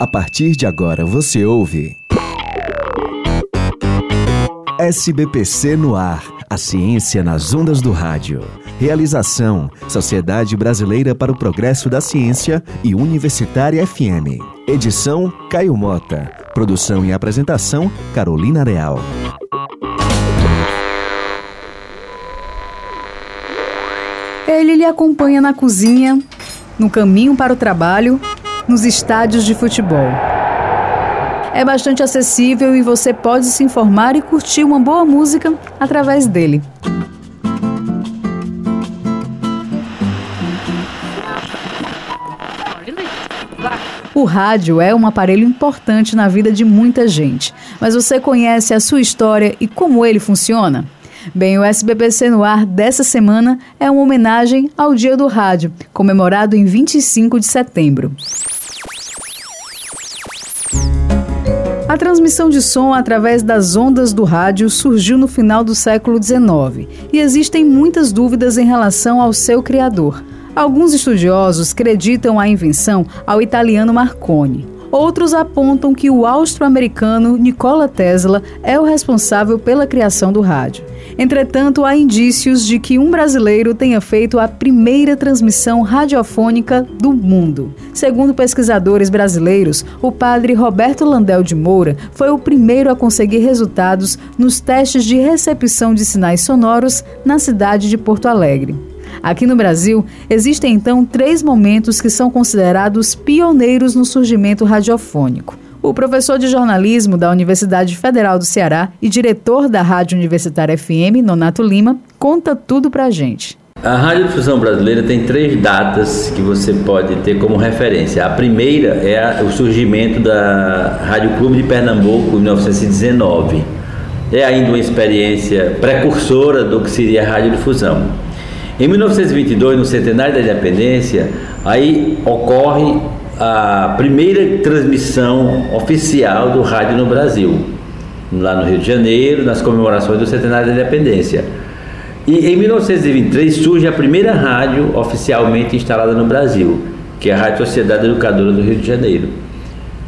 A partir de agora você ouve. SBPC no ar. A ciência nas ondas do rádio. Realização: Sociedade Brasileira para o Progresso da Ciência e Universitária FM. Edição: Caio Mota. Produção e apresentação: Carolina Real. Ele lhe acompanha na cozinha, no caminho para o trabalho, nos estádios de futebol. É bastante acessível e você pode se informar e curtir uma boa música através dele. O rádio é um aparelho importante na vida de muita gente, mas você conhece a sua história e como ele funciona? Bem, o SBPC no ar dessa semana é uma homenagem ao Dia do Rádio, comemorado em 25 de setembro. A transmissão de som através das ondas do rádio surgiu no final do século XIX e existem muitas dúvidas em relação ao seu criador. Alguns estudiosos acreditam a invenção ao italiano Marconi. Outros apontam que o austro-americano Nikola Tesla é o responsável pela criação do rádio. Entretanto, há indícios de que um brasileiro tenha feito a primeira transmissão radiofônica do mundo. Segundo pesquisadores brasileiros, o padre Roberto Landel de Moura foi o primeiro a conseguir resultados nos testes de recepção de sinais sonoros na cidade de Porto Alegre. Aqui no Brasil, existem então três momentos que são considerados pioneiros no surgimento radiofônico. O professor de jornalismo da Universidade Federal do Ceará e diretor da Rádio Universitária FM, Nonato Lima, conta tudo pra gente. A Radiodifusão Brasileira tem três datas que você pode ter como referência. A primeira é o surgimento da Rádio Clube de Pernambuco em 1919. É ainda uma experiência precursora do que seria a radiodifusão. Em 1922, no centenário da independência, aí ocorre a primeira transmissão oficial do rádio no Brasil, lá no Rio de Janeiro, nas comemorações do centenário da independência. E em 1923 surge a primeira rádio oficialmente instalada no Brasil, que é a Rádio Sociedade Educadora do Rio de Janeiro,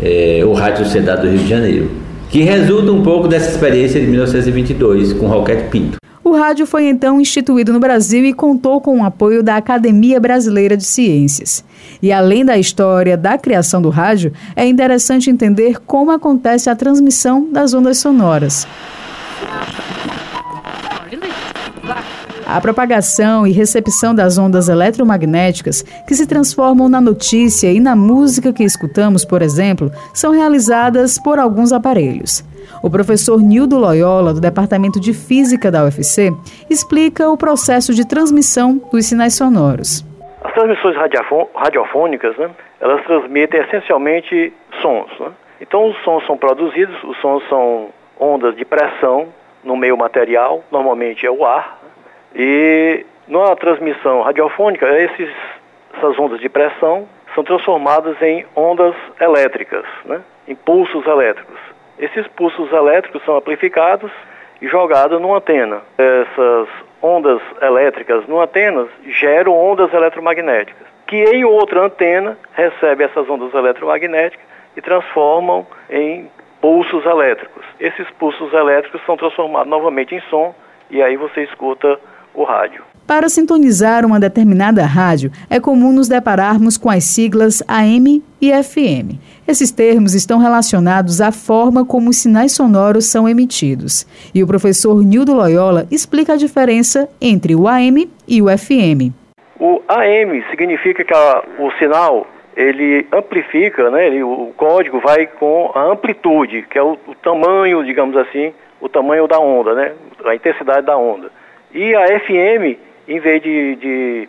é, Rádio Sociedade do Rio de Janeiro, que resulta um pouco dessa experiência de 1922 com Roquete Pinto. O rádio foi então instituído no Brasil e contou com o apoio da Academia Brasileira de Ciências. E além da história da criação do rádio, é interessante entender como acontece a transmissão das ondas sonoras. A propagação e recepção das ondas eletromagnéticas, que se transformam na notícia e na música que escutamos, por exemplo, são realizadas por alguns aparelhos. O professor Nildo Loyola, do Departamento de Física da UFC, explica o processo de transmissão dos sinais sonoros. As transmissões radiofônicas, né, elas transmitem essencialmente sons. Né? Então, os sons são produzidos, os sons são ondas de pressão no meio material, normalmente é o ar? E na transmissão radiofônica, esses, essas ondas de pressão são transformadas em ondas elétricas, né? impulsos elétricos. Esses pulsos elétricos são amplificados e jogados numa antena. Essas ondas elétricas no antenas geram ondas eletromagnéticas, que em outra antena recebe essas ondas eletromagnéticas e transformam em pulsos elétricos. Esses pulsos elétricos são transformados novamente em som e aí você escuta o rádio. Para sintonizar uma determinada rádio, é comum nos depararmos com as siglas AM e FM. Esses termos estão relacionados à forma como os sinais sonoros são emitidos. E o professor Nildo Loyola explica a diferença entre o AM e o FM. O AM significa que a, o sinal ele amplifica, né, ele, o código vai com a amplitude, que é o, o tamanho, digamos assim, o tamanho da onda, né, a intensidade da onda. E a FM em vez de, de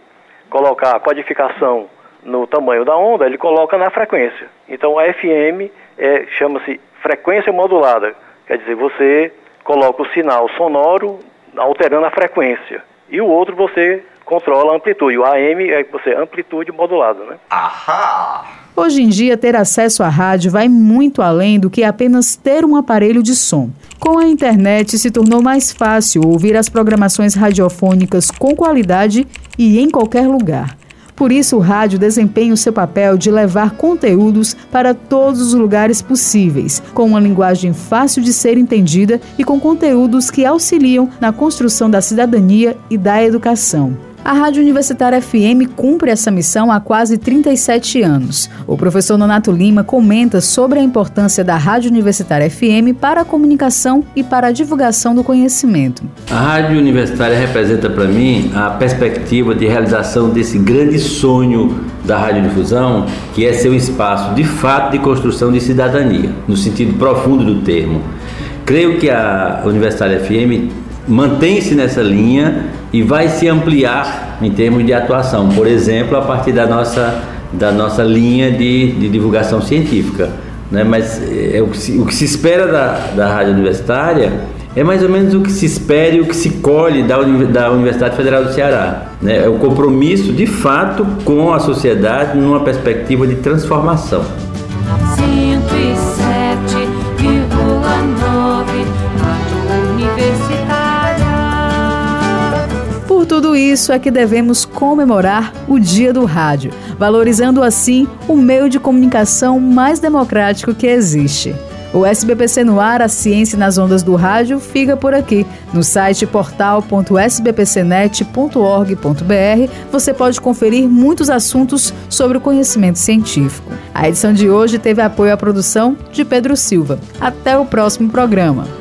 colocar a codificação no tamanho da onda, ele coloca na frequência. Então a FM é, chama-se frequência modulada, quer dizer, você coloca o sinal sonoro alterando a frequência. E o outro você controla a amplitude. O AM é você amplitude modulada, né? Ahá! Hoje em dia, ter acesso à rádio vai muito além do que apenas ter um aparelho de som. Com a internet, se tornou mais fácil ouvir as programações radiofônicas com qualidade e em qualquer lugar. Por isso, o rádio desempenha o seu papel de levar conteúdos para todos os lugares possíveis, com uma linguagem fácil de ser entendida e com conteúdos que auxiliam na construção da cidadania e da educação. A Rádio Universitária FM cumpre essa missão há quase 37 anos. O professor Nonato Lima comenta sobre a importância da Rádio Universitária FM para a comunicação e para a divulgação do conhecimento. A Rádio Universitária representa para mim a perspectiva de realização desse grande sonho da radiodifusão, que é ser um espaço de fato de construção de cidadania, no sentido profundo do termo. Creio que a Universitária FM mantém-se nessa linha e vai se ampliar em termos de atuação, por exemplo, a partir da nossa, da nossa linha de, de divulgação científica. Né? Mas é, o, que se, o que se espera da, da rádio universitária é mais ou menos o que se espera e o que se colhe da, da Universidade Federal do Ceará. Né? É o compromisso, de fato, com a sociedade numa perspectiva de transformação. Tudo isso é que devemos comemorar o Dia do Rádio, valorizando assim o meio de comunicação mais democrático que existe. O SBPC no ar, a ciência nas ondas do rádio, fica por aqui. No site portal.sbpcnet.org.br você pode conferir muitos assuntos sobre o conhecimento científico. A edição de hoje teve apoio à produção de Pedro Silva. Até o próximo programa.